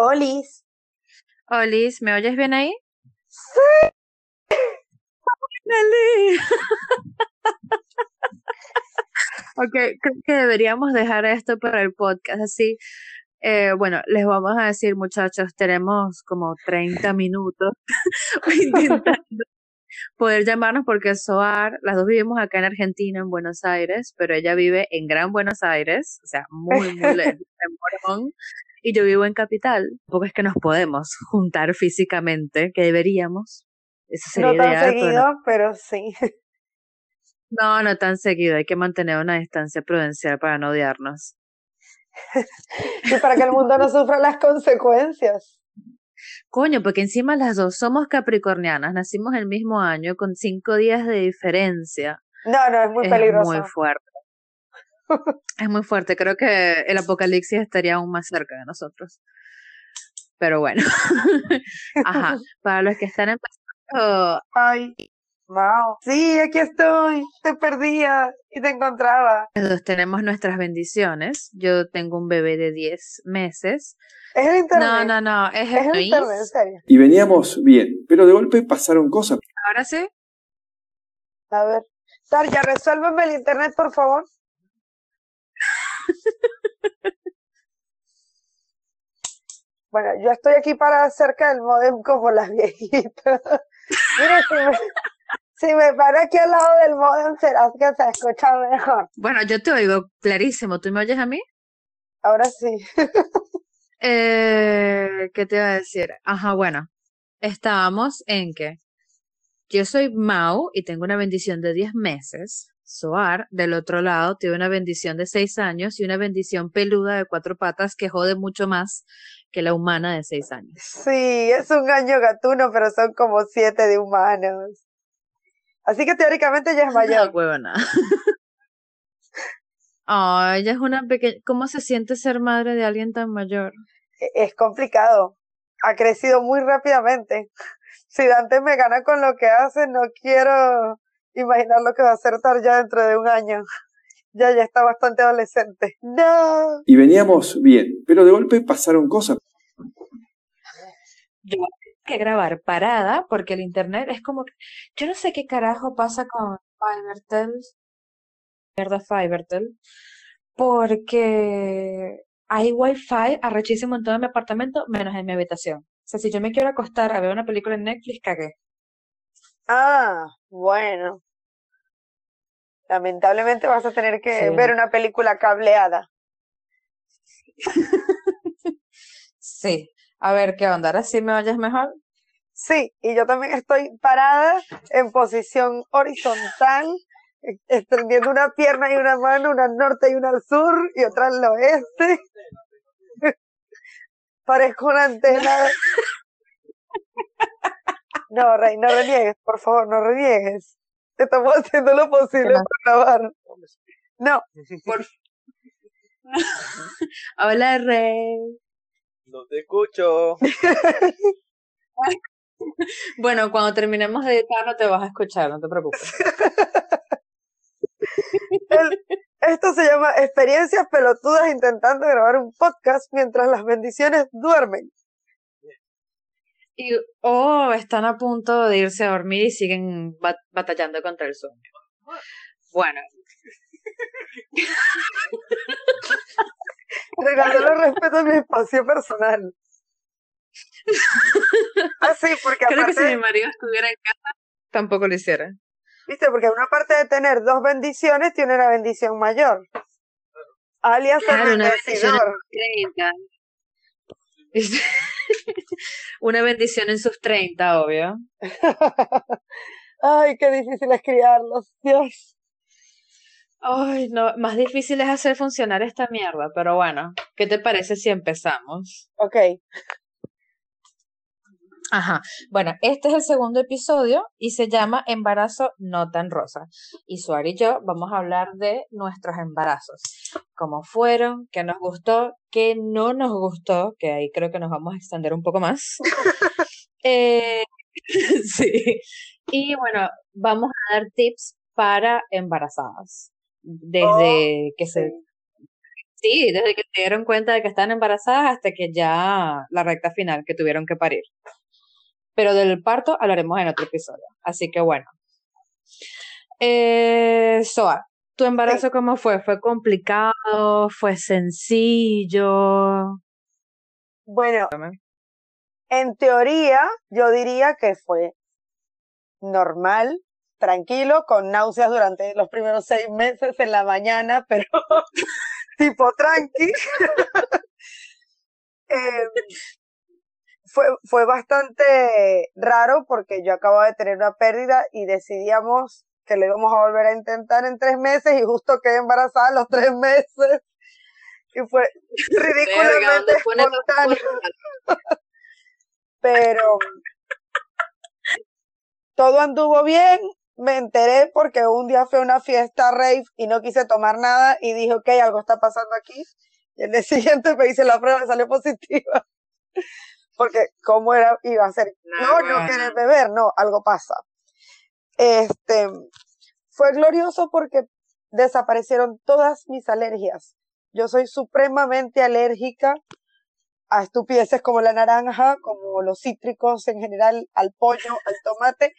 Olis. Olis, ¿me oyes bien ahí? Sí. Ok, creo que deberíamos dejar esto para el podcast así. Eh, bueno, les vamos a decir, muchachos, tenemos como 30 minutos intentando poder llamarnos porque Soar, las dos vivimos acá en Argentina, en Buenos Aires, pero ella vive en Gran Buenos Aires, o sea, muy, muy lejos, en Morón, y yo vivo en Capital. Tampoco es que nos podemos juntar físicamente, que deberíamos. Eso sería no tan ideal, seguido, pero, pero sí. no, no tan seguido, hay que mantener una distancia prudencial para no odiarnos. y para que el mundo no sufra las consecuencias. Coño, porque encima las dos somos capricornianas, nacimos el mismo año con cinco días de diferencia. No, no, es muy es peligroso. muy fuerte. Es muy fuerte. Creo que el apocalipsis estaría aún más cerca de nosotros. Pero bueno. Ajá. Para los que están empezando. Ay, wow. Sí, aquí estoy. Te perdía y te encontraba. Dos tenemos nuestras bendiciones. Yo tengo un bebé de 10 meses. Es el internet. No, no, no. Es, Es el internet, en serio. Y veníamos bien, pero de golpe pasaron cosas. Ahora sí. A ver. Tarja, resuélveme el internet, por favor. Bueno, yo estoy aquí para cerca del modem como las viejitas. Mira, si me, si me paro aquí al lado del modem, será que se escucha mejor. Bueno, yo te oigo clarísimo. ¿Tú me oyes a mí? Ahora sí. Eh, ¿qué te iba a decir? Ajá, bueno, estábamos en que yo soy Mau y tengo una bendición de 10 meses. Soar, del otro lado, tiene una bendición de 6 años y una bendición peluda de cuatro patas que jode mucho más que la humana de 6 años. Sí, es un año gatuno, pero son como siete de humanos. Así que teóricamente ya es No, mayor. huevona. Ay, ella es una pequeña. ¿Cómo se siente ser madre de alguien tan mayor? E- Es complicado. Ha crecido muy rápidamente. Si Dante me gana con lo que hace, no quiero imaginar lo que va a hacer ya dentro de un año. Ya, ya está bastante adolescente. No. Y veníamos bien, pero de golpe pasaron cosas. Yo que grabar parada porque el internet es como que yo no sé qué carajo pasa con Fivertel, mierda Fivertel, porque hay wifi arrechísimo en todo mi apartamento menos en mi habitación. O sea, si yo me quiero acostar a ver una película en Netflix, cagué. Ah, bueno. Lamentablemente vas a tener que Sí. ver una película cableada. Sí. A ver, ¿qué onda? ¿Ahora sí me oyes mejor? Sí, y yo también estoy parada en posición horizontal, extendiendo una pierna y una mano, una al norte y una al sur y otra al oeste. Parezco una antena. No, Rey, no reniegues, por favor, no reniegues. Estamos haciendo lo posible no? por grabar. No, Por... Hola, Rey. No te escucho. Bueno, cuando terminemos de editar no te vas a escuchar, no te preocupes. el- esto se llama experiencias pelotudas intentando grabar un podcast mientras las bendiciones duermen. Y, o están a punto de irse a dormir y siguen bat- batallando contra el sueño. Bueno, Regalarle respeto a mi espacio personal. Ah, sí, porque creo que si mi marido estuviera en casa, tampoco lo hiciera. viste, porque una parte de tener dos bendiciones tiene una bendición mayor. Alias Claro, bendición enriquecedor. 30. Una bendición en sus 30, obvio. Ay, qué difícil es criarlos, Dios. Ay, no, más difícil es hacer funcionar esta mierda, pero bueno, ¿qué te parece si empezamos? Ok, Ajá. Bueno, este es el segundo episodio y se llama Embarazo no tan rosa. Y Suar y yo vamos a hablar de nuestros embarazos. Cómo fueron, qué nos gustó, qué no nos gustó, que ahí creo que nos vamos a extender un poco más. Eh, sí. Y bueno, vamos a dar tips para embarazadas. Desde que se sí. Sí, desde que se dieron cuenta de que estaban embarazadas hasta que ya la recta final, que tuvieron que parir. Pero del parto hablaremos en otro episodio. Así que bueno. Eh, Soa, ¿tu embarazo cómo fue? ¿Fue complicado? ¿Fue sencillo? Bueno, en teoría yo diría que fue normal, tranquilo, con náuseas durante los primeros seis meses en la mañana, pero tipo tranqui. Em, fue, fue bastante raro porque yo acababa de tener una pérdida y decidíamos que lo íbamos a volver a intentar en tres meses y justo quedé embarazada los tres meses. Y fue ridículamente espontáneo. Pero todo anduvo bien, me enteré porque un día fue a una fiesta rave y no quise tomar nada y dije, ok, algo está pasando aquí. Y el día siguiente me hice la prueba y salió positiva. Porque, ¿cómo era? Iba a ser, no, no querer beber, no, algo pasa. Este, fue glorioso porque desaparecieron todas mis alergias. Yo soy supremamente alérgica a estupideces como la naranja, como los cítricos en general, al pollo, al tomate,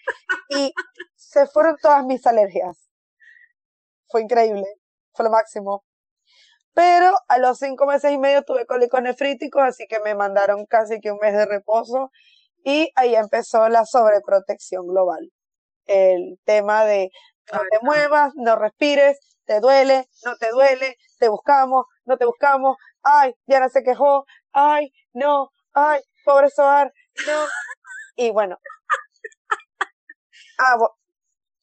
y se fueron todas mis alergias. Fue increíble, fue lo máximo. Pero a los cinco meses y medio tuve cólicos nefríticos, así que me mandaron casi que un mes de reposo y ahí empezó la sobreprotección global. El tema de no te muevas, no respires, te duele, no te duele, te buscamos, no te buscamos, ay, Diana se quejó, ay, no, ay, pobre Soar, no. Y bueno. Ah,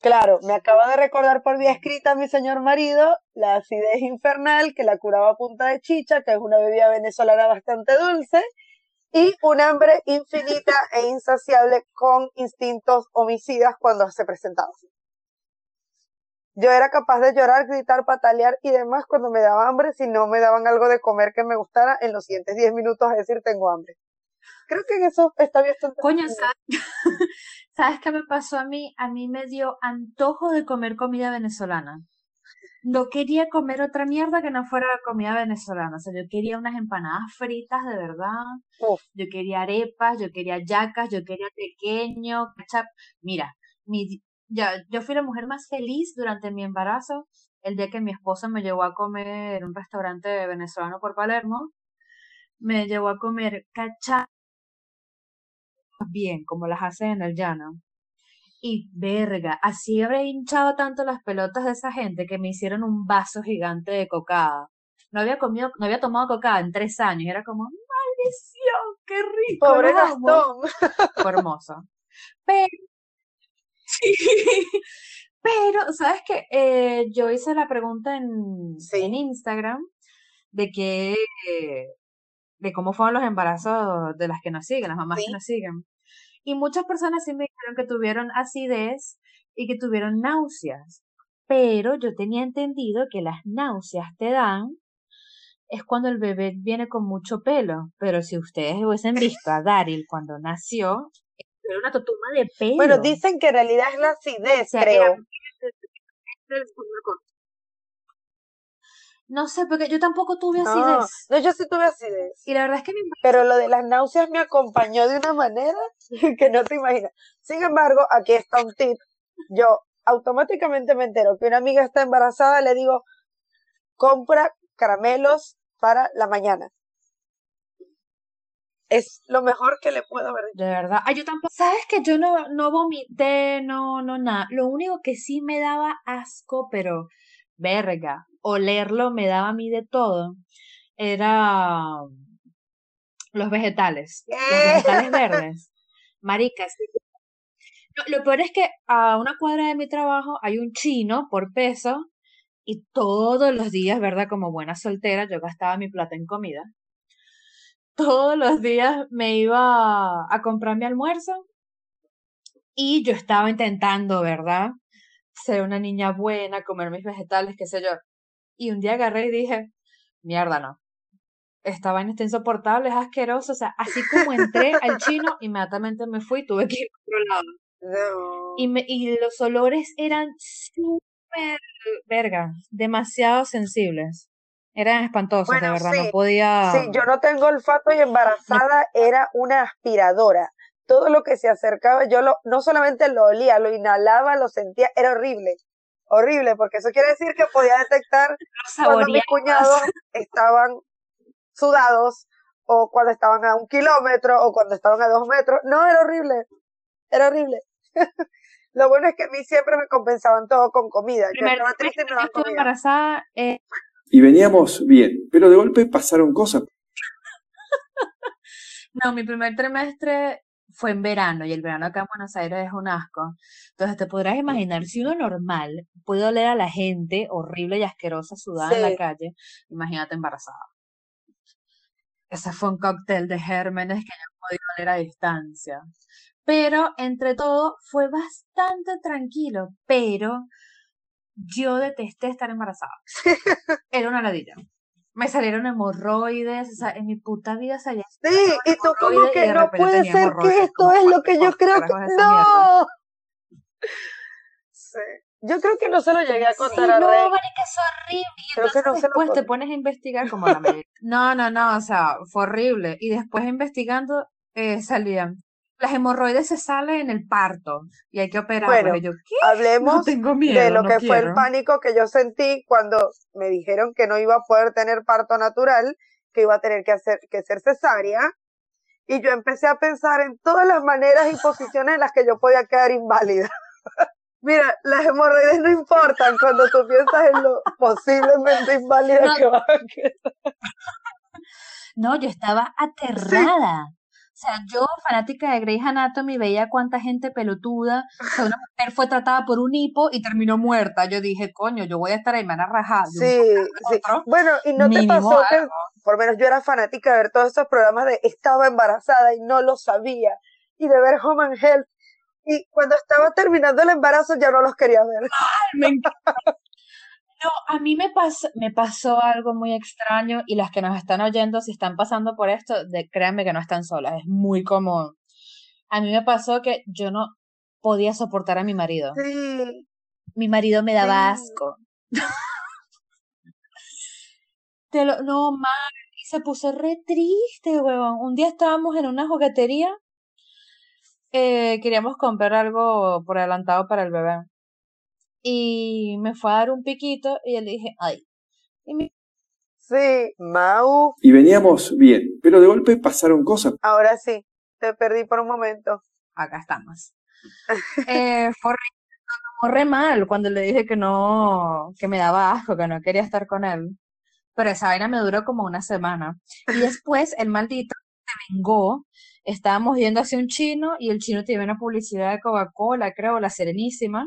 claro, me acaba de recordar por vía escrita mi señor marido la acidez infernal que la curaba a punta de chicha, que es una bebida venezolana bastante dulce, y un hambre infinita e insaciable con instintos homicidas cuando se presentaba. Yo era capaz de llorar, gritar, patalear y demás cuando me daba hambre si no me daban algo de comer que me gustara en los siguientes 10 minutos a decir tengo hambre. Creo que en eso está bien. Coño, ¿sabes? qué me pasó a mí? A mí me dio antojo de comer comida venezolana. No quería comer otra mierda que no fuera comida venezolana. O sea, yo quería unas empanadas fritas de verdad. Yo quería arepas, yo quería yacas, yo quería pequeño, ketchup. Mira, mi, ya, yo fui la mujer más feliz durante mi embarazo el día que mi esposa me llevó a comer en un restaurante venezolano por Palermo. Me llevó a comer cachá bien, como las hacen en el llano. Y verga, así habré hinchado tanto las pelotas de esa gente que me hicieron un vaso gigante de cocada. No había comido, no había tomado cocada en tres años. Y era como, maldición, qué rico. Pobre Gastón. Fue hermoso. Pero Sí. Pero, ¿sabes qué? Eh, yo hice la pregunta en, en Instagram de que, de cómo fueron los embarazos de las que nos siguen, las mamás que nos siguen. Y muchas personas sí me dijeron que tuvieron acidez y que tuvieron náuseas. Pero yo tenía entendido que las náuseas te dan es cuando el bebé viene con mucho pelo. Pero si ustedes hubiesen visto a Daryl cuando nació, era una totuma de pelo. Bueno, dicen que en realidad es la acidez, creo. No sé, porque yo tampoco tuve acidez. No, yo sí tuve acidez. Y la verdad es que mi... Pero lo de las náuseas me acompañó de una manera que no te imaginas. Sin embargo, aquí está un tip. Yo automáticamente me entero que una amiga está embarazada, le digo, compra caramelos para la mañana es lo mejor que le puedo haber De verdad. Ah, yo tampoco. Sabes que yo no, no vomité, no, no, nada. Lo único que sí me daba asco, pero verga, olerlo me daba a mí de todo, era los vegetales. Los vegetales verdes. Maricas. lo peor es que a una cuadra de mi trabajo hay un chino por peso y todos los días, ¿verdad? Como buena soltera, yo gastaba mi plata en comida todos los días me iba a comprar mi almuerzo y yo estaba intentando, ¿verdad? Ser una niña buena, comer mis vegetales, qué sé yo. Y un día agarré y dije, mierda, no. Esta vaina está insoportable, es asqueroso. O sea, así como entré al chino, inmediatamente me fui y tuve que ir a otro lado. Y, me, y los olores eran súper, verga, demasiado sensibles. Eran espantosos, de verdad, sí, no podía... Sí, yo no tengo olfato y embarazada era una aspiradora. Todo lo que se acercaba, yo lo, no solamente lo olía, lo inhalaba, lo sentía, era horrible. Horrible, porque eso quiere decir que podía detectar cuando mis cuñados estaban sudados, o cuando estaban a un kilómetro, o cuando estaban a dos metros. No, era horrible. Era horrible. Lo bueno es que a mí siempre me compensaban todo con comida. Yo estaba triste y me daban comida. embarazada, eh, Y veníamos bien, pero de golpe pasaron cosas. no, mi primer trimestre fue en verano y el verano acá en Buenos Aires es un asco. Entonces te podrás imaginar, si uno normal puede oler a la gente horrible y asquerosa sudada en la calle, imagínate embarazada. Ese fue un cóctel de gérmenes que yo podía oler a distancia. Pero entre todo fue bastante tranquilo, pero yo detesté estar embarazada. Era una ladilla. Me salieron hemorroides, o sea, en mi puta vida salía Sí, y tú como que no puede ser que esto como, es lo que yo "What the creo que... es esa mierda?". ¡No! Sí. Yo creo que no se lo llegué a Sí, contar a no, Rey. marica, es horrible. Y Creo que entonces no se lo después te pones a investigar como la. No, no, no, o sea, fue horrible. Y después investigando, eh, salían. Las hemorroides se salen en el parto y hay que operarlas. Bueno, yo, ¿qué? No Hablemos de lo no que fue el pánico que yo sentí cuando me dijeron que no iba a poder tener parto natural, que iba a tener que hacer que ser cesárea, y yo empecé a pensar en todas las maneras y posiciones en las que yo podía quedar inválida. Mira, las hemorroides no importan cuando tú piensas en lo posiblemente inválida No. que vas a quedar. No, yo estaba aterrada. O sea, yo, fanática de Grey's Anatomy, veía cuánta gente pelotuda, o sea, una mujer fue tratada por un hipo y terminó muerta. Yo dije, coño, yo voy a estar ahí, me van a rajar Sí, sí. Bueno, y no te pasó que, por menos yo era fanática de ver todos esos programas de estaba embarazada y no lo sabía, y de ver Home and Health, y cuando estaba terminando el embarazo ya no los quería ver. Me encanta. No, a mí me pasó, me pasó algo muy extraño y las que nos están oyendo, si están pasando por esto, de, créanme que no están solas, es muy común. A mí me pasó que yo no podía soportar a mi marido. Sí, Mi marido me daba Sí. asco. Te lo, no, mal, y se puso re triste, huevón. Un día estábamos en una juguetería, eh, queríamos comprar algo por adelantado para el bebé. Y me fue a dar un piquito y yo le dije, ay. Y sí, Mau, Y veníamos bien, pero de golpe pasaron cosas. ahora sí, te perdí por un momento. acá estamos. Eh, fue re mal cuando le dije que no, que me daba asco, que no quería estar con él. Pero esa vaina me duró como una semana. Y después el maldito se vengó. Estábamos yendo hacia un chino y el chino tenía una publicidad de Coca-Cola, creo, la Serenísima.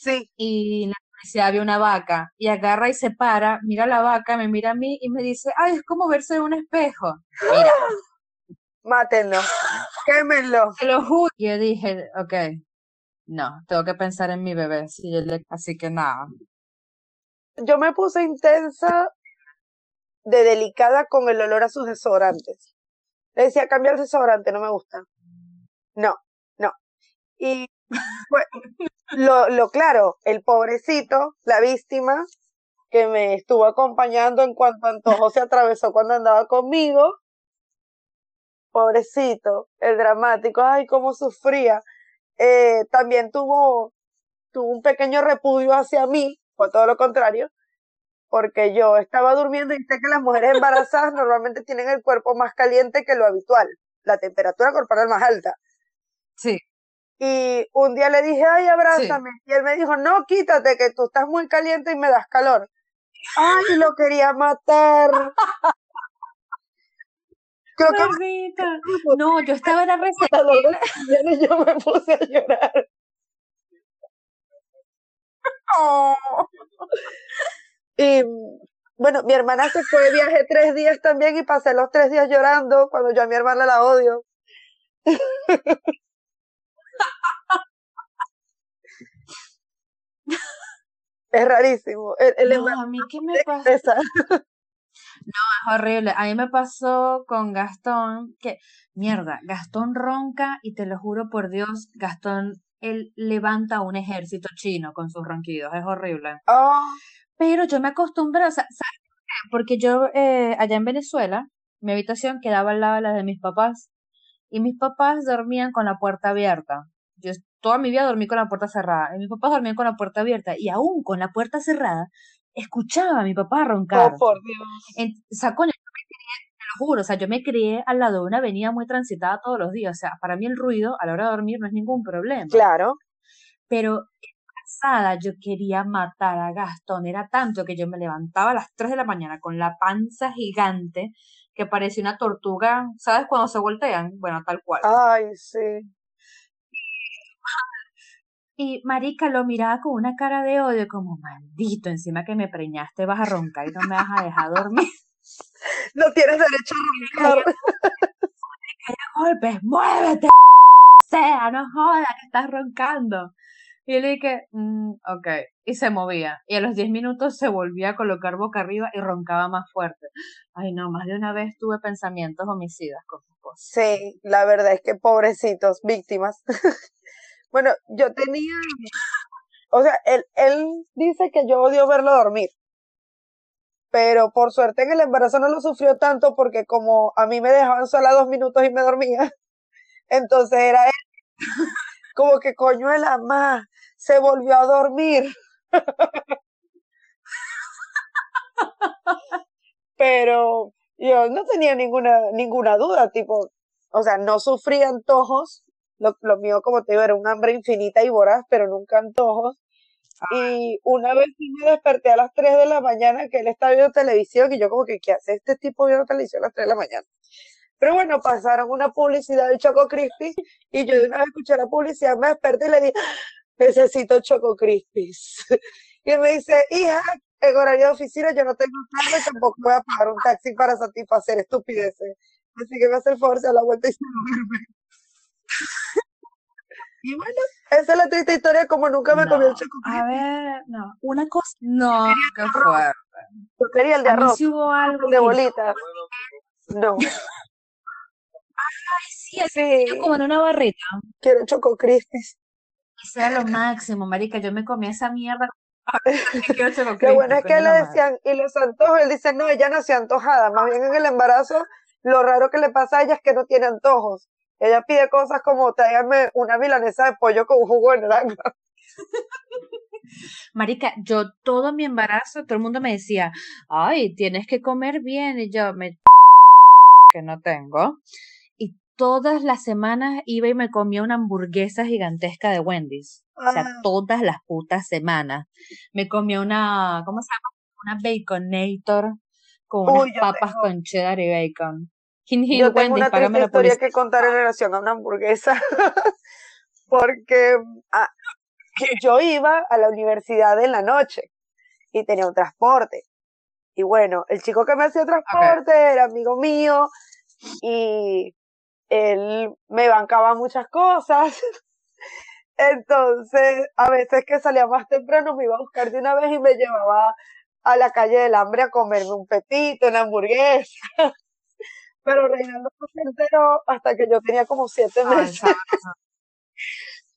Sí, Y en la publicidad había una vaca. Y agarra y se para, mira la vaca, me mira a mí y me dice, ay, es como verse en un espejo. Mira, mátenlo, quémenlo. Te lo juro. Yo dije, ok, no, tengo que pensar en mi bebé, sí, él le- así que nada. Yo me puse intensa de delicada con el olor a sus desodorantes. Le decía, cambia el desodorante, no me gusta. No, no. Y pues, lo, claro, el pobrecito, la víctima, que me estuvo acompañando en cuanto antojo se atravesó cuando andaba conmigo. Pobrecito, el dramático, ay, cómo sufría. Eh, también tuvo, tuvo un pequeño repudio hacia mí, fue todo lo contrario, porque yo estaba durmiendo y sé que las mujeres embarazadas normalmente tienen el cuerpo más caliente que lo habitual, la temperatura corporal más alta. Sí, Y un día le dije, ay, abrázame. Y él me dijo, no, quítate, que tú estás muy caliente y me das calor. Ay, lo quería matar. Creo que. No, yo estaba en la y yo me puse a llorar. Y bueno, mi hermana se fue de viaje tres días también y pasé los tres días llorando cuando yo a mi hermana la odio. Es rarísimo. El, el No, a mí qué me pasó. cabeza. Es horrible. A mí me pasó con Gastón, que, mierda, Gastón ronca y te lo juro por Dios, Gastón, él levanta un ejército chino con sus ronquidos. Es horrible. Oh, Pero yo me acostumbré, o sea, ¿sabes por qué? porque yo eh, allá en Venezuela, mi habitación quedaba al lado de la de mis papás y mis papás dormían con la puerta abierta. Yo toda mi vida dormí con la puerta cerrada y mis papás dormían con la puerta abierta y aún con la puerta cerrada escuchaba a mi papá roncar. Oh, por Dios. En, o sea, coño, yo me crié, te lo juro, o sea, yo me crié al lado de una avenida muy transitada todos los días. O sea, para mí el ruido a la hora de dormir no es ningún problema. Claro. Pero pasada yo quería matar a Gastón. Era tanto que yo me levantaba a las 3 de la mañana con la panza gigante que parecía una tortuga. ¿Sabes cuando se voltean? Bueno, tal cual. Ay, sí. Y Marica lo miraba con una cara de odio, como maldito, encima que me preñaste vas a roncar y no me vas a dejar dormir. No tienes derecho a roncar. golpes, muévete, sea, no joda que estás roncando. Y yo le dije, mm, ok, y se movía. Y a los 10 minutos se volvía a colocar boca arriba y roncaba más fuerte. Ay, no, más de una vez tuve pensamientos homicidas con su esposa. Sí, la verdad es que pobrecitos, víctimas. bueno, yo tenía, o sea, él, él dice que yo odio verlo dormir. Pero por suerte en el embarazo no lo sufrió tanto porque como a mí me dejaban sola dos minutos y me dormía, entonces era él como que coñuela más, se volvió a dormir. Pero yo no tenía ninguna, ninguna duda, tipo, o sea, no sufría antojos, lo, lo mío, como te digo, era un hambre infinita y voraz, pero nunca antojos. Y una vez me desperté a las 3 de la mañana que él estaba viendo televisión y yo como que, ¿qué hace este tipo viendo televisión a las 3 de la mañana? Pero bueno, pasaron una publicidad de Choco Crispy y yo de una vez escuché la publicidad, me desperté y le dije, necesito Choco Crispies. Y él me dice, hija, en horario de oficina yo no tengo carro y tampoco voy a pagar un taxi para satisfacer estupideces. Así que me hace el favor, se da la vuelta y se duerme. Y bueno, esa es la triste historia como nunca me comí el No, Choco a ver, no, una cosa, no, qué fuerte. Yo quería el de arroz, sí hubo algo el de que bolita. No, sí, el sí, como en una barrita. quiero Choco Crispies. Eso era lo máximo, marica. Yo me comía esa mierda. Lo bueno es que le decían, y los antojos, él dice, no, ella nació antojada. Más bien en el embarazo, lo raro que le pasa a ella es que no tiene antojos. Ella pide cosas como, tráigame una milanesa de pollo con jugo de naranja. Marica, yo todo mi embarazo, todo el mundo me decía, ay, tienes que comer bien. Y yo me que no tengo. Y todas las semanas iba y me comía una hamburguesa gigantesca de Wendy's. O sea, Ah. todas las putas semanas. Me comía una, ¿cómo se llama? Una Baconator con Uy, papas tengo, con cheddar y bacon. Yo tengo una triste historia que contar en relación a una hamburguesa, porque ah, yo iba a la universidad en la noche y tenía un transporte. Y bueno, el chico que me hacía transporte era amigo mío y él me bancaba muchas cosas. Entonces, a veces que salía más temprano me iba a buscar de una vez y me llevaba a la calle del hambre a comerme un pepito, una hamburguesa. Pero Reinaldo no se enteró hasta que yo tenía como siete Ay, meses.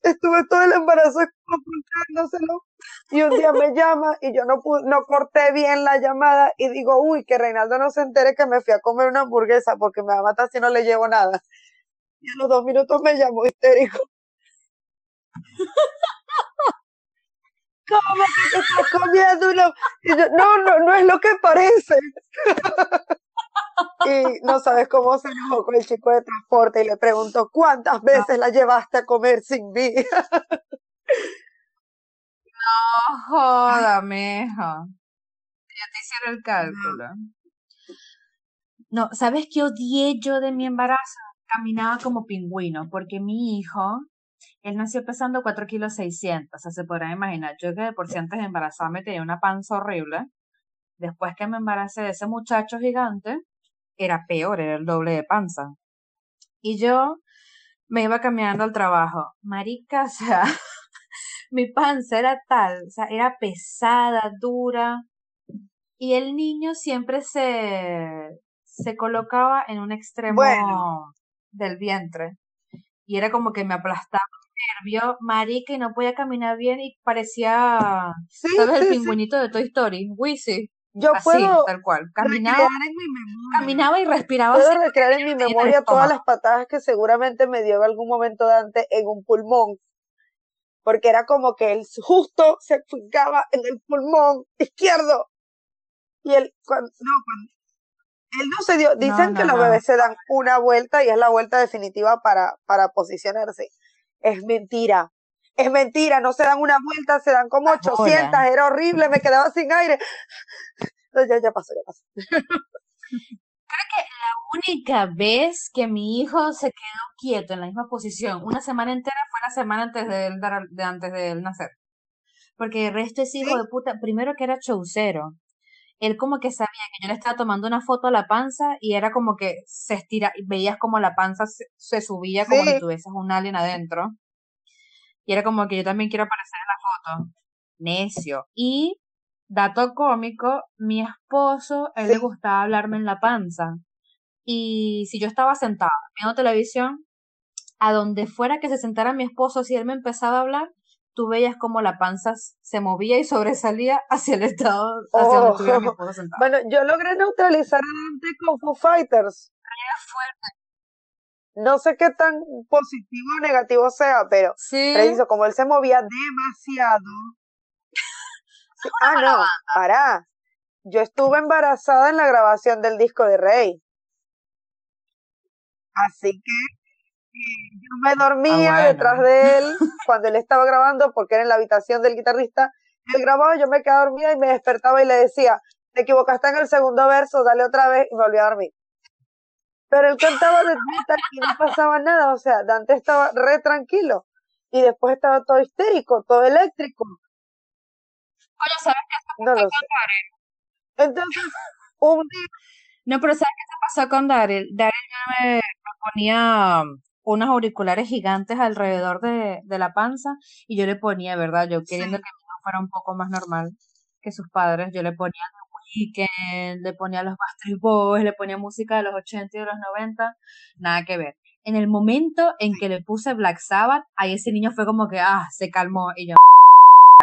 Estuve todo el embarazo ocultándoselo. Y un día me llama y yo no pude, no corté bien la llamada y digo, uy, que Reinaldo no se entere que me fui a comer una hamburguesa porque me va a matar si no le llevo nada. Y a los dos minutos me llamó histérico. ¿Cómo que te estás comiendo una? Y yo, no, no, no es lo que parece. Y no sabes cómo se enojó con el chico de transporte y le preguntó, ¿cuántas veces la llevaste a comer sin mí? No joda, mijo. Ya te hicieron el cálculo. No, ¿sabes qué odié yo de mi embarazo? Caminaba como pingüino, porque mi hijo, él nació pesando 4 kilos 600, o sea, se podrán imaginar, yo que de por sí antes de embarazarme tenía una panza horrible, después que me embaracé de ese muchacho gigante, era peor, era el doble de panza. Y yo me iba caminando al trabajo. Marica, o sea, mi panza era tal, o sea, era pesada, dura, y el niño siempre se, se colocaba en un extremo Bueno. del vientre. Y era como que me aplastaba el nervio, marica, y no podía caminar bien y parecía, Sí, ¿sabes? El sí. pingüinito de Toy Story, Wizzy. Yo Así, puedo tal cual. Caminaba, recrear en mi memoria. caminaba y respiraba Puedo recrear en mi memoria todas las patadas que seguramente me dio en algún momento Dante en un pulmón. Porque era como que él justo se fijaba en el pulmón izquierdo. Y él, cuando, no, cuando, él no se dio, dicen No, que los bebés se dan una vuelta y es la vuelta definitiva para, para posicionarse. Es mentira. Es mentira, no se dan una vuelta, se dan como 800, Ahora. era horrible, me quedaba sin aire. No, ya, ya pasó, ya pasó. única vez que mi hijo se quedó quieto en la misma posición una semana entera fue la semana antes de él, dar- de antes de él nacer. Porque el resto es hijo Sí. de puta, primero que era chaucero. Él como que sabía que yo le estaba tomando una foto a la panza y era como que se estira, veías como la panza se, se subía como si Sí. tuvieses un alien adentro. Y era como que yo también quiero aparecer en la foto. Necio. Y, dato cómico, mi esposo, a él le gustaba hablarme en la panza. Y si yo estaba sentada viendo televisión, a donde fuera que se sentara mi esposo, si él me empezaba a hablar, tú veías como la panza se movía y sobresalía hacia el estado, hacia donde estuviera mi Oh. esposo sentado. Bueno, yo logré neutralizar a Dante con Foo Fighters. No sé qué tan positivo o negativo sea, pero Sí. preciso, como él se movía demasiado. Sí, Ah, no, pará. Yo estuve embarazada en la grabación del disco de Rey. Así que eh, yo me dormía bueno. detrás de él cuando él estaba grabando, porque era en la habitación del guitarrista. Él grababa, yo me quedaba dormida y me despertaba y le decía, te equivocaste en el segundo verso, dale otra vez y me volví a dormir. Pero él cantaba de metal y no pasaba nada, o sea, Dante estaba re tranquilo y después estaba todo histérico, todo eléctrico, Coño, ¿sabes qué no lo sé. Entonces, un día, No, pero ¿sabes qué se pasó con Daryl? Daryl ya me, me ponía unos auriculares gigantes alrededor de, de la panza y yo le ponía, ¿verdad? Yo queriendo Sí. que mi hijo fuera un poco más normal que sus padres, yo le ponía Weeknd, le ponía los Backstreet Boys, le ponía música de los 80 y de los 90, nada que ver. En el momento en que le puse Black Sabbath, ahí ese niño fue como que, ah, se calmó y yo,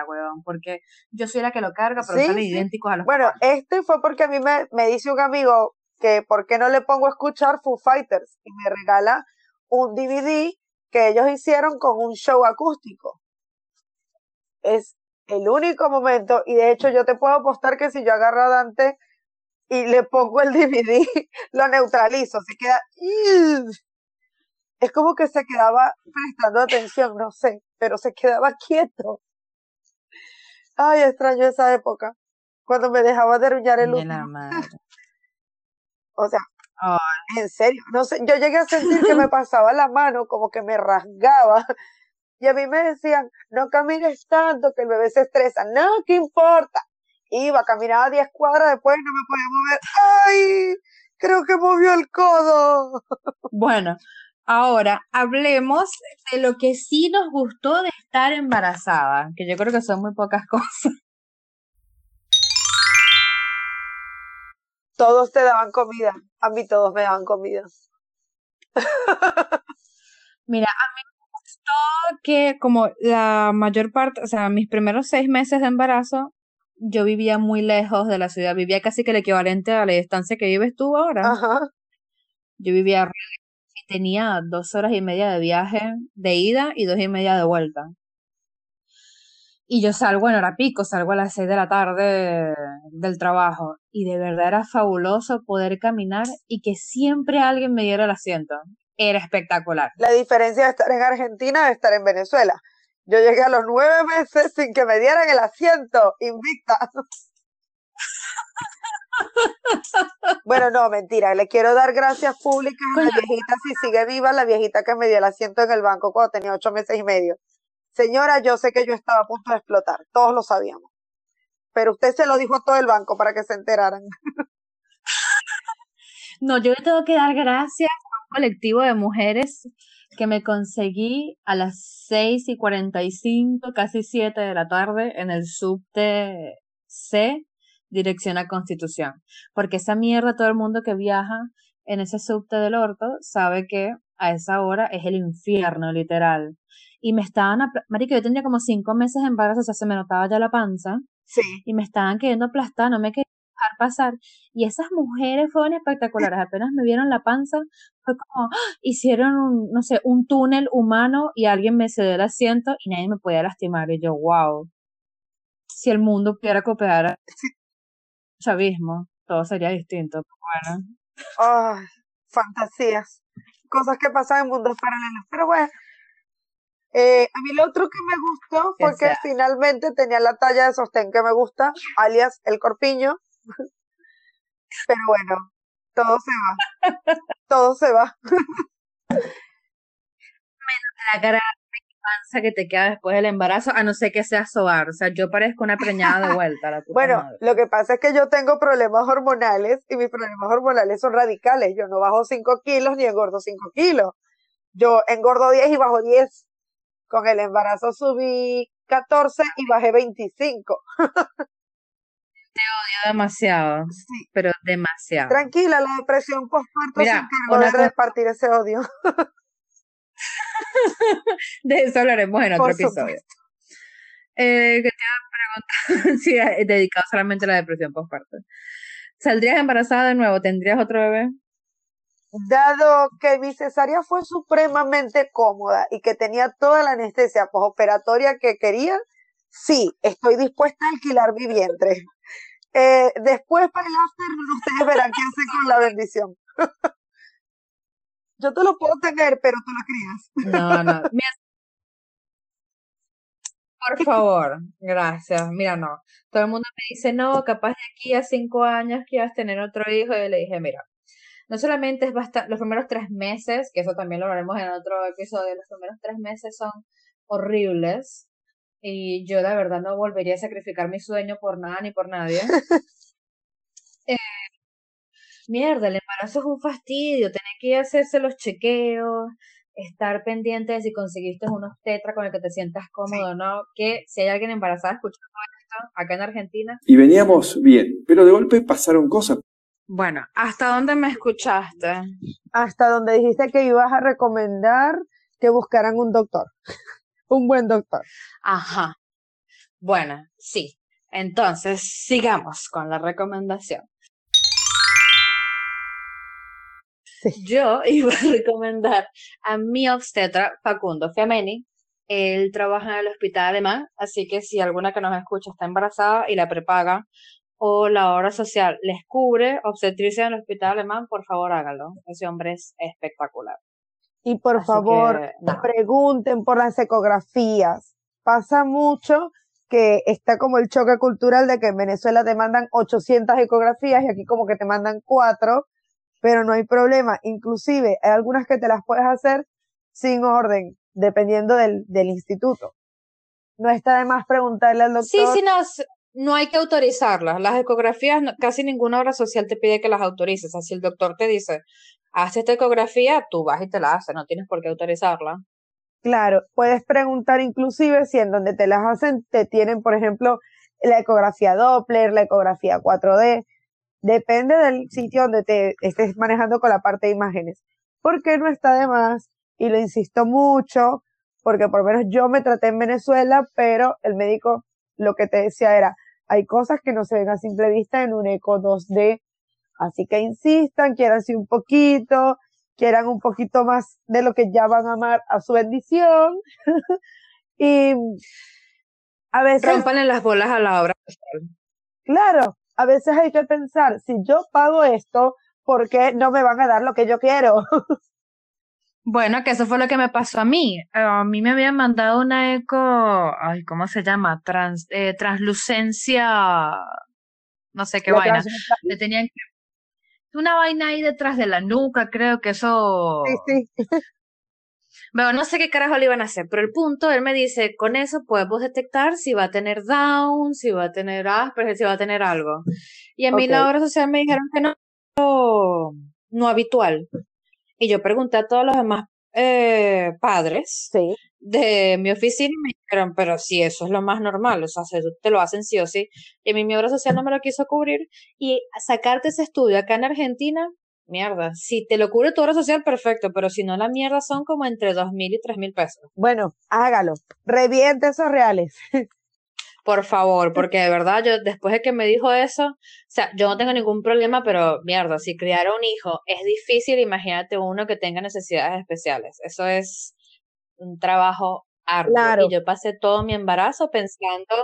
huevón, porque yo soy la que lo carga, pero sí. idénticos a los bueno, este fue porque a mí me, me dice un amigo que por qué no le pongo a escuchar Foo Fighters y me regala un DVD que ellos hicieron con un show acústico. Es el único momento, y de hecho yo te puedo apostar que si yo agarro a Dante y le pongo el DVD, lo neutralizo, se queda... Es como que se quedaba prestando atención, no sé, pero se quedaba quieto. Ay, extraño esa época, cuando me dejaba derruñar el madre. O sea, en serio, no sé, yo llegué a sentir que me pasaba la mano, como que me rasgaba. Y a mí me decían, no camines tanto, que el bebé se estresa. No, ¿qué importa? Iba, caminaba 10 cuadras, después no me podía mover. ¡Ay! Creo que movió el codo. Bueno, ahora hablemos de lo que sí nos gustó de estar embarazada, que yo creo que son muy pocas cosas. Todos te daban comida. A mí todos me daban comida. Mira, a mí que como la mayor parte, o sea, mis primeros seis meses de embarazo, yo vivía muy lejos de la ciudad, vivía casi que el equivalente a la distancia que vives tú ahora. Ajá. Yo vivía y tenía dos horas y media de viaje de ida y dos y media de vuelta. Y yo salgo en hora pico, salgo a las seis de la tarde del trabajo. Y de verdad era fabuloso poder caminar y que siempre alguien me diera el asiento. Era espectacular. La diferencia de estar en Argentina de estar en Venezuela. Yo llegué a los nueve meses sin que me dieran el asiento, invicta. Bueno, no, mentira. Le quiero dar gracias públicas a la viejita, si sigue viva, la viejita que me dio el asiento en el banco cuando tenía ocho meses y medio. Señora, yo sé que yo estaba a punto de explotar, todos lo sabíamos. Pero usted se lo dijo a todo el banco para que se enteraran. No, yo le tengo que dar gracias colectivo de mujeres que me conseguí a las seis y cuarenta y cinco, casi siete de la tarde en el subte C, dirección a Constitución. Porque esa mierda, todo el mundo que viaja en ese subte del orto sabe que a esa hora es el infierno, literal. Y me estaban, marica, yo tenía como cinco meses de embarazo, o sea, se me notaba ya la panza, Sí. y me estaban queriendo aplastar, no me querían dejar pasar. Y esas mujeres fueron espectaculares, apenas me vieron la panza, fue como, ¡ah! hicieron un, no sé, un túnel humano y alguien me cedió el asiento y nadie me podía lastimar. Y yo, wow, si el mundo pudiera copiar el chavismo, todo sería distinto. Bueno. Fantasías. Cosas que pasan en mundos paralelos. Pero bueno, eh, a mí lo otro que me gustó fue que finalmente tenía la talla de sostén que me gusta, alias el corpiño. Pero bueno, todo se va. Todo se va. la cara panza que te queda después del embarazo, a no ser que seas sobar. O sea, yo parezco una preñada de vuelta. La bueno, lo que pasa es que yo tengo problemas hormonales y mis problemas hormonales son radicales. Yo no bajo 5 kilos ni engordo 5 kilos. Yo engordo 10 y bajo 10. Con el embarazo subí 14 y bajé 25. Demasiado. Sí. Pero demasiado. Tranquila, la depresión postparto se encargó de repartir ese odio. de eso hablaremos en otro episodio. Eh, que te preguntar si es dedicado solamente a la depresión postparto. ¿Saldrías embarazada de nuevo? ¿Tendrías otro bebé? Dado que mi cesárea fue supremamente cómoda y que tenía toda la anestesia postoperatoria que quería, sí, estoy dispuesta a alquilar mi vientre. Eh, después para el after, ustedes verán qué hace con la bendición. Yo te lo puedo tener, pero tú lo crías. No, no. Por favor, gracias. Mira, no. Todo el mundo me dice, no, capaz de aquí a cinco años quieras tener otro hijo. Y yo le dije, mira, no solamente es bastante, los primeros tres meses, que eso también lo hablaremos en otro episodio, los primeros tres meses son horribles y yo la verdad no volvería a sacrificar mi sueño por nada ni por nadie. eh, mierda, el embarazo es un fastidio, tener que ir a hacerse los chequeos, estar pendiente de si conseguiste unos tetra con el que te sientas cómodo o no, que si hay alguien embarazada escuchando esto acá en Argentina. Y veníamos bien, pero de golpe pasaron cosas. Bueno, ¿hasta dónde me escuchaste? Hasta donde dijiste que ibas a recomendar que buscaran un doctor, un buen doctor. Ajá. Bueno, sí. Entonces, sigamos con la recomendación. Sí. Yo iba a recomendar a mi obstetra Facundo Fiameni. Él trabaja en el hospital alemán, así que si alguna que nos escucha está embarazada y la prepaga o la obra social les cubre obstetricia en el hospital alemán, por favor háganlo. Ese hombre es espectacular. Y por favor, pregunten por las ecografías. Pasa mucho que está como el choque cultural de que en Venezuela te mandan 800 ecografías y aquí como que te mandan cuatro, pero no hay problema. Inclusive hay algunas que te las puedes hacer sin orden, dependiendo del, del instituto. No está de más preguntarle al doctor. Sí, sí, no, no hay que autorizarlas. Las ecografías, casi ninguna obra social te pide que las autorices. Así el doctor te dice, haz esta ecografía, tú vas y te la haces, no tienes por qué autorizarla. Claro, puedes preguntar inclusive si en donde te las hacen te tienen, por ejemplo, la ecografía Doppler, la ecografía 4D. Depende del sitio donde te estés manejando con la parte de imágenes. Porque no está de más, y lo insisto mucho, porque por lo menos yo me traté en Venezuela, pero el médico lo que te decía era, hay cosas que no se ven a simple vista en un eco 2D, así que insistan, quieran así un poquito, quieran un poquito más de lo que ya van a amar a su bendición. y a veces... Rompan las bolas a la obra. Claro, a veces hay que pensar, si yo pago esto, ¿por qué no me van a dar lo que yo quiero? Bueno, que eso fue lo que me pasó a mí. A mí me habían mandado una eco, ay, ¿cómo se llama? Trans, eh, translucencia, no sé qué vaina. Le tenían que... Una vaina ahí detrás de la nuca, creo que eso... Sí, sí. Bueno, no sé qué carajo le iban a hacer, pero el punto, él me dice, con eso podemos detectar si va a tener Down, si va a tener Asperger, si va a tener algo. Y a mí la obra social me dijeron que no, no habitual. Y yo pregunté a todos los demás eh, padres de mi oficina y me dijeron, pero si eso es lo más normal, o sea, te lo hacen sí o sí. Y a mí mi obra social no me lo quiso cubrir. Y sacarte ese estudio acá en Argentina, mierda, si te lo cubre tu obra social, perfecto, pero si no, la mierda son como entre dos mil y tres mil pesos. Bueno, hágalo, reviente esos reales. por favor, porque de verdad yo después de que me dijo eso, o sea, yo no tengo ningún problema, pero mierda, si criar a un hijo es difícil, imagínate uno que tenga necesidades especiales. Eso es un trabajo arduo. Claro. Y yo pasé todo mi embarazo pensando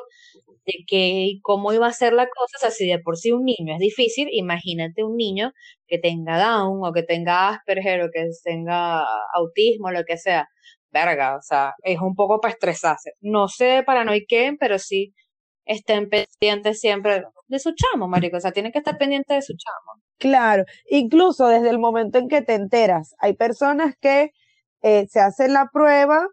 de que cómo iba a ser la cosa, o sea, si de por sí un niño es difícil, imagínate un niño que tenga Down o que tenga Asperger o que tenga autismo, lo que sea verga, o sea, es un poco para estresarse. No sé para no qué, pero sí estén pendientes siempre de su chamo, marico, o sea, tienen que estar pendientes de su chamo. Claro, incluso desde el momento en que te enteras, hay personas que eh, se hacen la prueba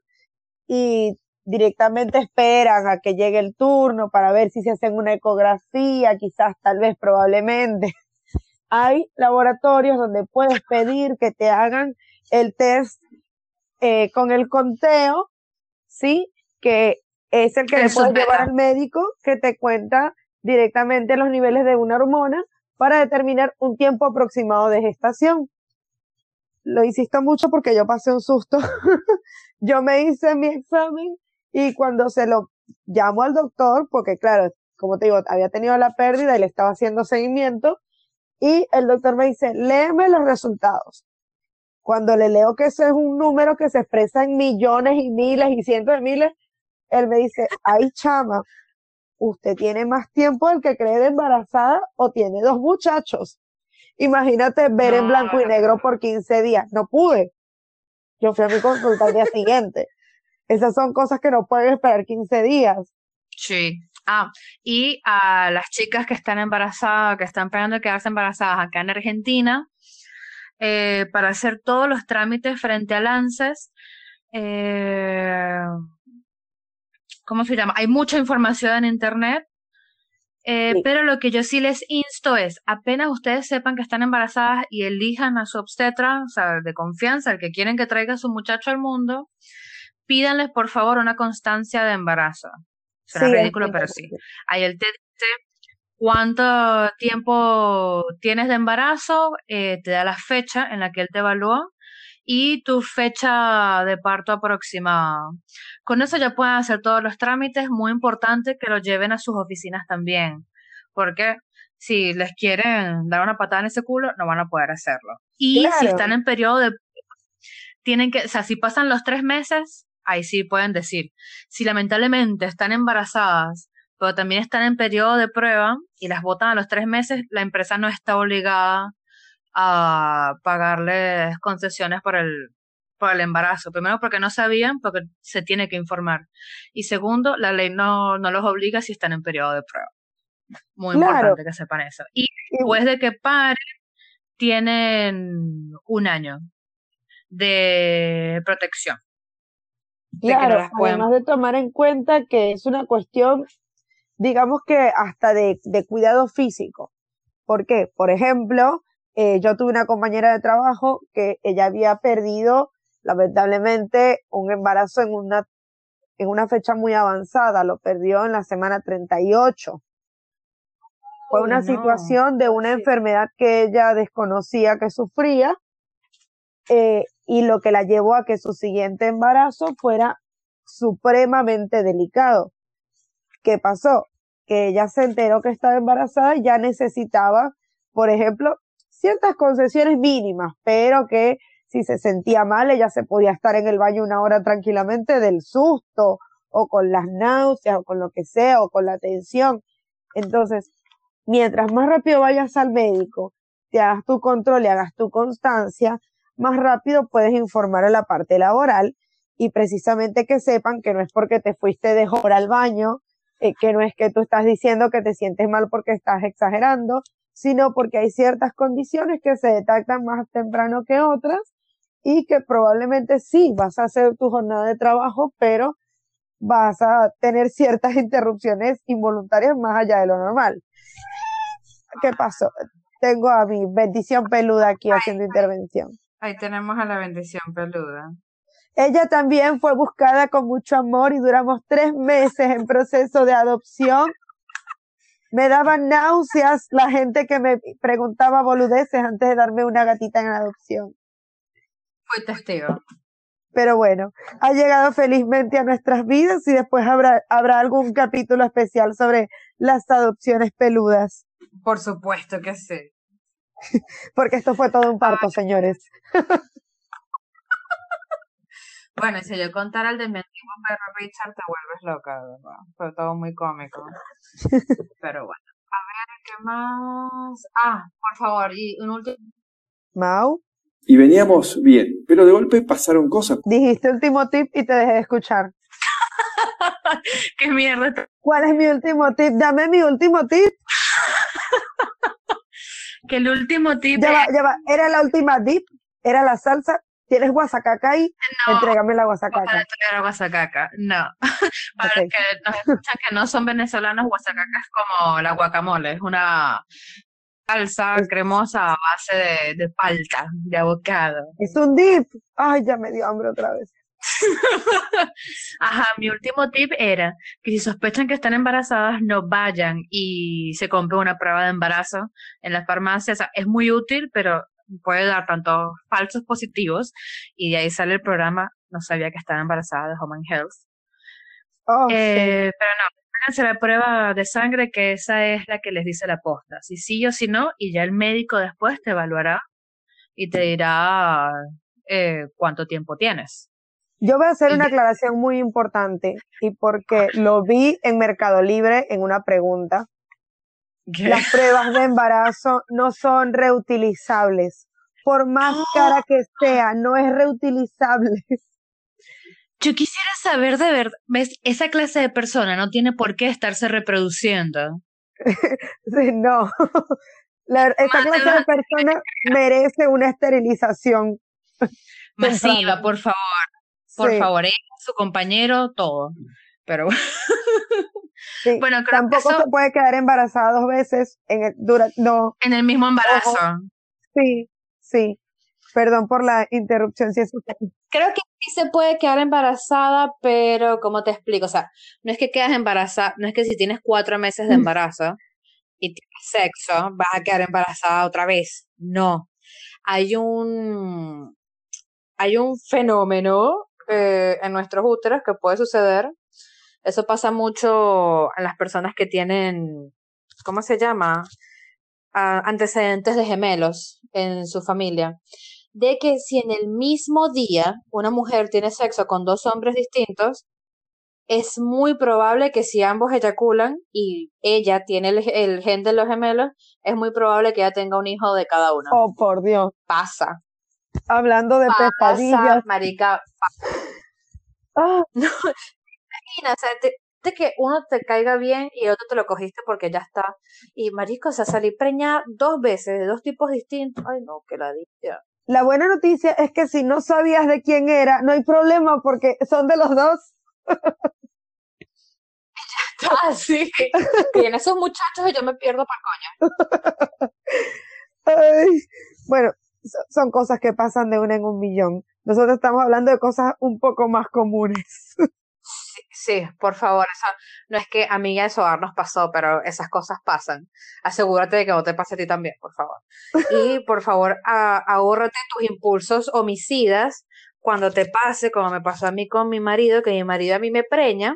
y directamente esperan a que llegue el turno para ver si se hacen una ecografía, quizás, tal vez, probablemente. Hay laboratorios donde puedes pedir que te hagan el test eh, con el conteo, ¿sí? Que es el que le puedes es llevar al médico que te cuenta directamente los niveles de una hormona para determinar un tiempo aproximado de gestación. Lo insisto mucho porque yo pasé un susto. yo me hice mi examen y cuando se lo llamo al doctor, porque claro, como te digo, había tenido la pérdida y le estaba haciendo seguimiento, y el doctor me dice, léeme los resultados. Cuando le leo que eso es un número que se expresa en millones y miles y cientos de miles, él me dice, ay chama, usted tiene más tiempo del que cree de embarazada o tiene dos muchachos. Imagínate ver en blanco y negro por 15 días. No pude. Yo fui a mi consulta al día siguiente. Esas son cosas que no pueden esperar 15 días. Sí. Ah, y a las chicas que están embarazadas, que están esperando quedarse embarazadas acá en Argentina, eh, para hacer todos los trámites frente al ANSES, eh, ¿cómo se llama? Hay mucha información en internet, eh, Sí. pero lo que yo sí les insto es, apenas ustedes sepan que están embarazadas y elijan a su obstetra, o sea, de confianza, el que quieren que traiga a su muchacho al mundo, pídanles por favor una constancia de embarazo. Sí, es ridículo, pero sí. Ahí él te dice cuánto tiempo tienes de embarazo, eh, te da la fecha en la que él te evaluó y tu fecha de parto aproximada. Con eso ya pueden hacer todos los trámites. Muy importante que lo lleven a sus oficinas también, porque si les quieren dar una patada en ese culo, no van a poder hacerlo. Y si están en periodo de tienen que, o sea, si pasan los tres meses, ahí sí pueden decir. Si lamentablemente están embarazadas, pero también están en periodo de prueba y las votan a los tres meses, la empresa no está obligada a pagarles concesiones por el, por el embarazo. Primero porque no sabían, porque se tiene que informar. Y segundo, la ley no, no los obliga si están en periodo de prueba. Muy Claro. importante que sepan eso. Y después de que paren, tienen un año de protección. de que no Claro, pueden- además de tomar en cuenta que es una cuestión, digamos que hasta de, de cuidado físico. ¿Por qué? Por ejemplo, eh, yo tuve una compañera de trabajo que ella había perdido, lamentablemente, un embarazo en una, en una fecha muy avanzada, lo perdió en la semana 38. Fue una no. situación de una Sí. enfermedad que ella desconocía que sufría eh, y lo que la llevó a que su siguiente embarazo fuera supremamente delicado. ¿Qué pasó? Que ella se enteró que estaba embarazada y ya necesitaba, por ejemplo, ciertas concesiones mínimas, pero que si se sentía mal, ella se podía estar en el baño una hora tranquilamente del susto o con las náuseas o con lo que sea o con la tensión. Entonces, mientras más rápido vayas al médico, te hagas tu control y hagas tu constancia, más rápido puedes informar a la parte laboral y precisamente que sepan que no es porque te fuiste de hora al baño, eh, que no es que tú estás diciendo que te sientes mal porque estás exagerando, sino porque hay ciertas condiciones que se detectan más temprano que otras y que probablemente sí vas a hacer tu jornada de trabajo, pero vas a tener ciertas interrupciones involuntarias más allá de lo normal. ¿Qué pasó? Tengo a mi bendición peluda aquí haciendo intervención. Ahí tenemos a la bendición peluda. Ella también fue buscada con mucho amor y duramos tres meses en proceso de adopción. Me daban náuseas la gente que me preguntaba boludeces antes de darme una gatita en adopción. Fui testigo. Pero bueno, ha llegado felizmente a nuestras vidas y después habrá, habrá algún capítulo especial sobre las adopciones peludas, Por supuesto que sí. porque esto fue todo un parto, señores. Bueno, si yo contara el de mi antiguo perro Richard, te vuelves loca, ¿verdad? Fue todo muy cómico. Pero bueno. A ver, ¿qué más? Ah, por favor, y un último. Mau, Y veníamos bien, pero de golpe pasaron cosas. dijiste último tip y te dejé de escuchar. ¿Qué mierda? ¿Cuál es mi último tip? Dame mi último tip. Que el último tip Ya es- va, ya va. Era la última dip, era la salsa. ¿Tienes guasacaca ahí? No. Entrégame la guasacaca. tuviera guasacaca. No. Para Ok. los que nos escuchan que no son venezolanos, guasacaca es como la guacamole. Es una salsa cremosa a base de, de palta, de avocado. Es un dip. Ay, ya me dio hambre otra vez. Ajá, mi último tip era que si sospechan que están embarazadas, no vayan y se compren una prueba de embarazo en la farmacia. O sea, es muy útil, pero puede dar tanto falsos positivos y de ahí sale el programa No sabía que estaba embarazada de Home and Health. Oh, sí. Eh, pero no, háganse la prueba de sangre que esa es la que les dice la posta. Si sí o si no, y ya el médico después te evaluará y te dirá eh, cuánto tiempo tienes. Yo voy a hacer una aclaración muy importante y porque lo vi en Mercado Libre en una pregunta. Las pruebas de embarazo no son reutilizables. Por más cara que sea, no es reutilizable. Yo quisiera saber de verdad, ¿ves? Esa clase de persona no tiene por qué estarse reproduciendo. Sí, no. La, Más te clase de persona merece una esterilización. Masiva, por favor, por Sí, favor, ella, su compañero, todo. Pero sí. bueno, creo que Tampoco eso se puede quedar embarazada dos veces en el, dura, no, en el mismo embarazo. sí, sí. Perdón por la interrupción, si eso Creo que sí se puede quedar embarazada, pero ¿cómo te explico? O sea, no es que quedas embarazada, no es que si tienes cuatro meses de embarazo y tienes sexo, vas a quedar embarazada otra vez. No. Hay un, hay un fenómeno eh, en nuestros úteros que puede suceder. Eso pasa mucho en las personas que tienen, ¿cómo se llama? Ah, antecedentes de gemelos en su familia de que si en el mismo día una mujer tiene sexo con dos hombres distintos, es muy probable que si ambos eyaculan y ella tiene el, el gen de los gemelos, es muy probable que ella tenga un hijo de cada uno. Oh, por Dios. Pasa. Hablando de Pasa, pesadillas. marica. Ah, No, imagina, o sea, te- de que uno te caiga bien y el otro te lo cogiste porque ya está. Y marico, o sea, salí preñada dos veces de dos tipos distintos. Ay, no, que la dicha. La buena noticia es que si no sabías de quién era, no hay problema porque son de los dos. Ah, sí. Y esos muchachos yo me pierdo por Ay, bueno, so- son cosas que pasan de una en un millón. Nosotros estamos hablando de cosas un poco más comunes. Sí, por favor, eso no es que a mí ya eso nos pasó, pero esas cosas pasan. Asegúrate de que no te pase a ti también, por favor. Y por favor, a- ahórrate tus impulsos homicidas cuando te pase, como me pasó a mí con mi marido, que mi marido a mí me preña,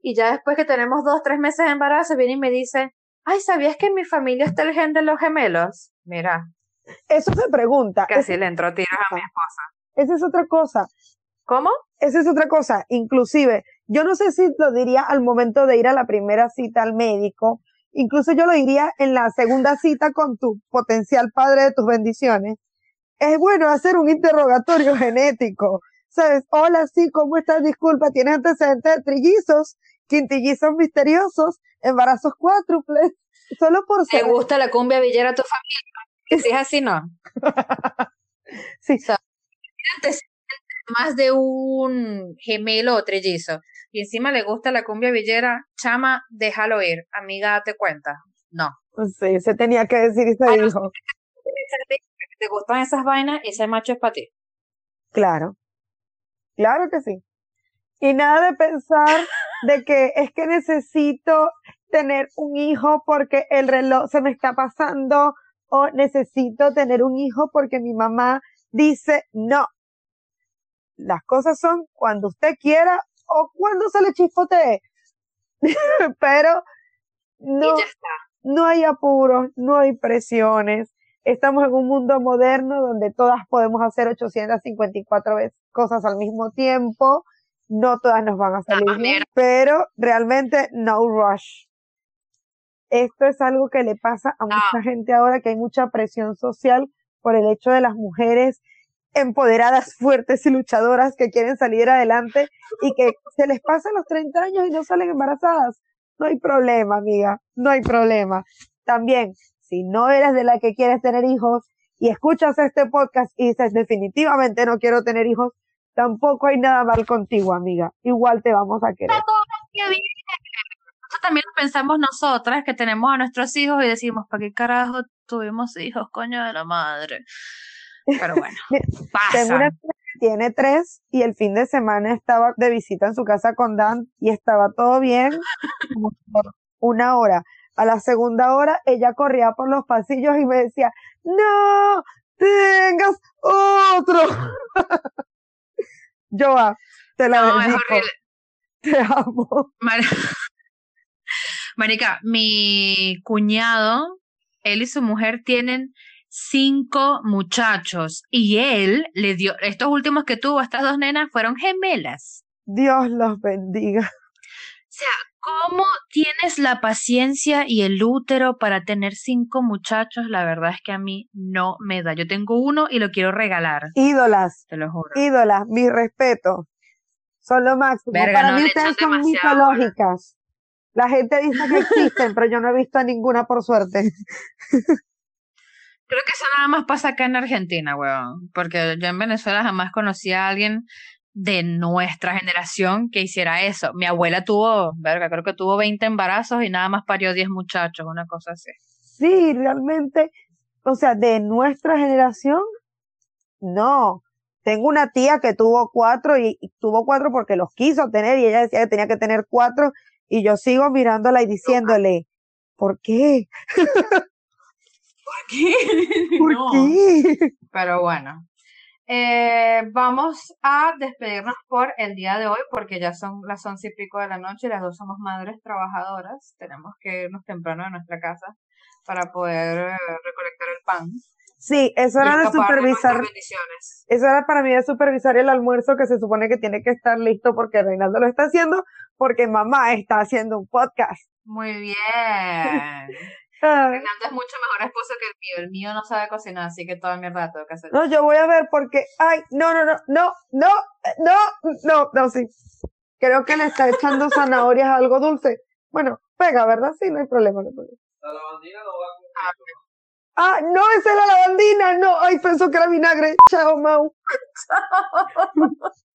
y ya después que tenemos dos, tres meses de embarazo, viene y me dice, ay, ¿sabías que en mi familia está el gen de los gemelos? Mira, Eso se pregunta. casi le entró tiros a mi esposa. Esa es otra cosa. ¿Cómo? Esa es otra cosa. Inclusive, yo no sé si lo diría al momento de ir a la primera cita al médico. Incluso yo lo diría en la segunda cita con tu potencial padre de tus bendiciones. Es bueno hacer un interrogatorio genético. ¿Sabes? Hola, sí, ¿cómo estás? Disculpa, ¿tienes antecedentes de trillizos, quintillizos misteriosos, embarazos cuádruples? Solo por ¿Te ser... gusta la cumbia villera a tu familia? Que si es así, no. Sí, antecedentes más de un gemelo o trillizo y encima le gusta la cumbia villera, chama, déjalo ir, amiga, date cuenta. No. sí, se tenía que decir y se Bueno, dijo. Te gustan esas vainas, ese macho es para ti. Claro, claro que sí. Y nada de pensar de que es que necesito tener un hijo porque el reloj se me está pasando o necesito tener un hijo porque mi mamá dice no. Las cosas son cuando usted quiera o cuando se le chispotee. Pero no, no hay apuros, no hay presiones. Estamos en un mundo moderno donde todas podemos hacer 854 veces cosas al mismo tiempo. No todas nos van a salir bien, pero realmente no rush. Esto es algo que le pasa a mucha gente ahora, que hay mucha presión social por el hecho de las mujeres empoderadas, fuertes y luchadoras que quieren salir adelante y que se les pasan los 30 años y no salen embarazadas. No hay problema, amiga, no hay problema. También, si no eres de la que quieres tener hijos y escuchas este podcast y dices definitivamente no quiero tener hijos, tampoco hay nada mal contigo, amiga. Igual te vamos a querer. También lo pensamos nosotras que tenemos a nuestros hijos y decimos, ¿para qué carajo tuvimos hijos, coño de la madre? Pero bueno, Mira, Tengo una pasa. tiene tres y el fin de semana estaba de visita en su casa con Dan y estaba todo bien por una hora. A la segunda hora ella corría por los pasillos y me decía, no tengas otro. Joa, te la No, horrible. te amo. Mar- Marica, mi cuñado, él y su mujer tienen cinco muchachos y él le dio, estos últimos que tuvo, estas dos nenas fueron gemelas. Dios los bendiga. O sea, ¿cómo tienes la paciencia y el útero para tener cinco muchachos? La verdad es que a mí no me da. Yo tengo uno y lo quiero regalar, Ídolas, te lo juro. ídolas, mi respeto. Son lo máximo. Verga, Para no mí ustedes son mitológicas. La gente dice que existen, pero yo no he visto a ninguna por suerte. Creo que eso nada más pasa acá en Argentina, weón. Porque yo en Venezuela jamás conocí a alguien de nuestra generación que hiciera eso. Mi abuela tuvo, verga, creo que tuvo 20 embarazos y nada más parió 10 muchachos, una cosa así. Sí, realmente, o sea, de nuestra generación, no. Tengo una tía que tuvo cuatro y, y tuvo cuatro porque los quiso tener y ella decía que tenía que tener cuatro y yo sigo mirándola y diciéndole, ¿por qué? ¿Por qué? ¿Por No. qué? Pero bueno. Eh, vamos a despedirnos por el día de hoy porque ya son las once y pico de la noche y las dos somos madres trabajadoras. Tenemos que irnos temprano de nuestra casa para poder eh, recolectar el pan. Sí, eso era de de supervisar, bendiciones. eso era para mí de supervisar el almuerzo que se supone que tiene que estar listo porque Reinaldo lo está haciendo, porque mamá está haciendo un podcast. Muy bien. Ah, Fernando es mucho mejor esposo que el mío. El mío no sabe cocinar, así que toda mierda la tengo que hacer. No, yo voy a ver porque, ay, no, no, no, no, no, no, no, no, sí. Creo que le está echando zanahorias a algo dulce. Bueno, pega, ¿verdad? Sí, no hay problema, no hay problema. La lavandina no va con Ah, no, esa es la lavandina, no, ay, pensó que era vinagre. Chao, Mau.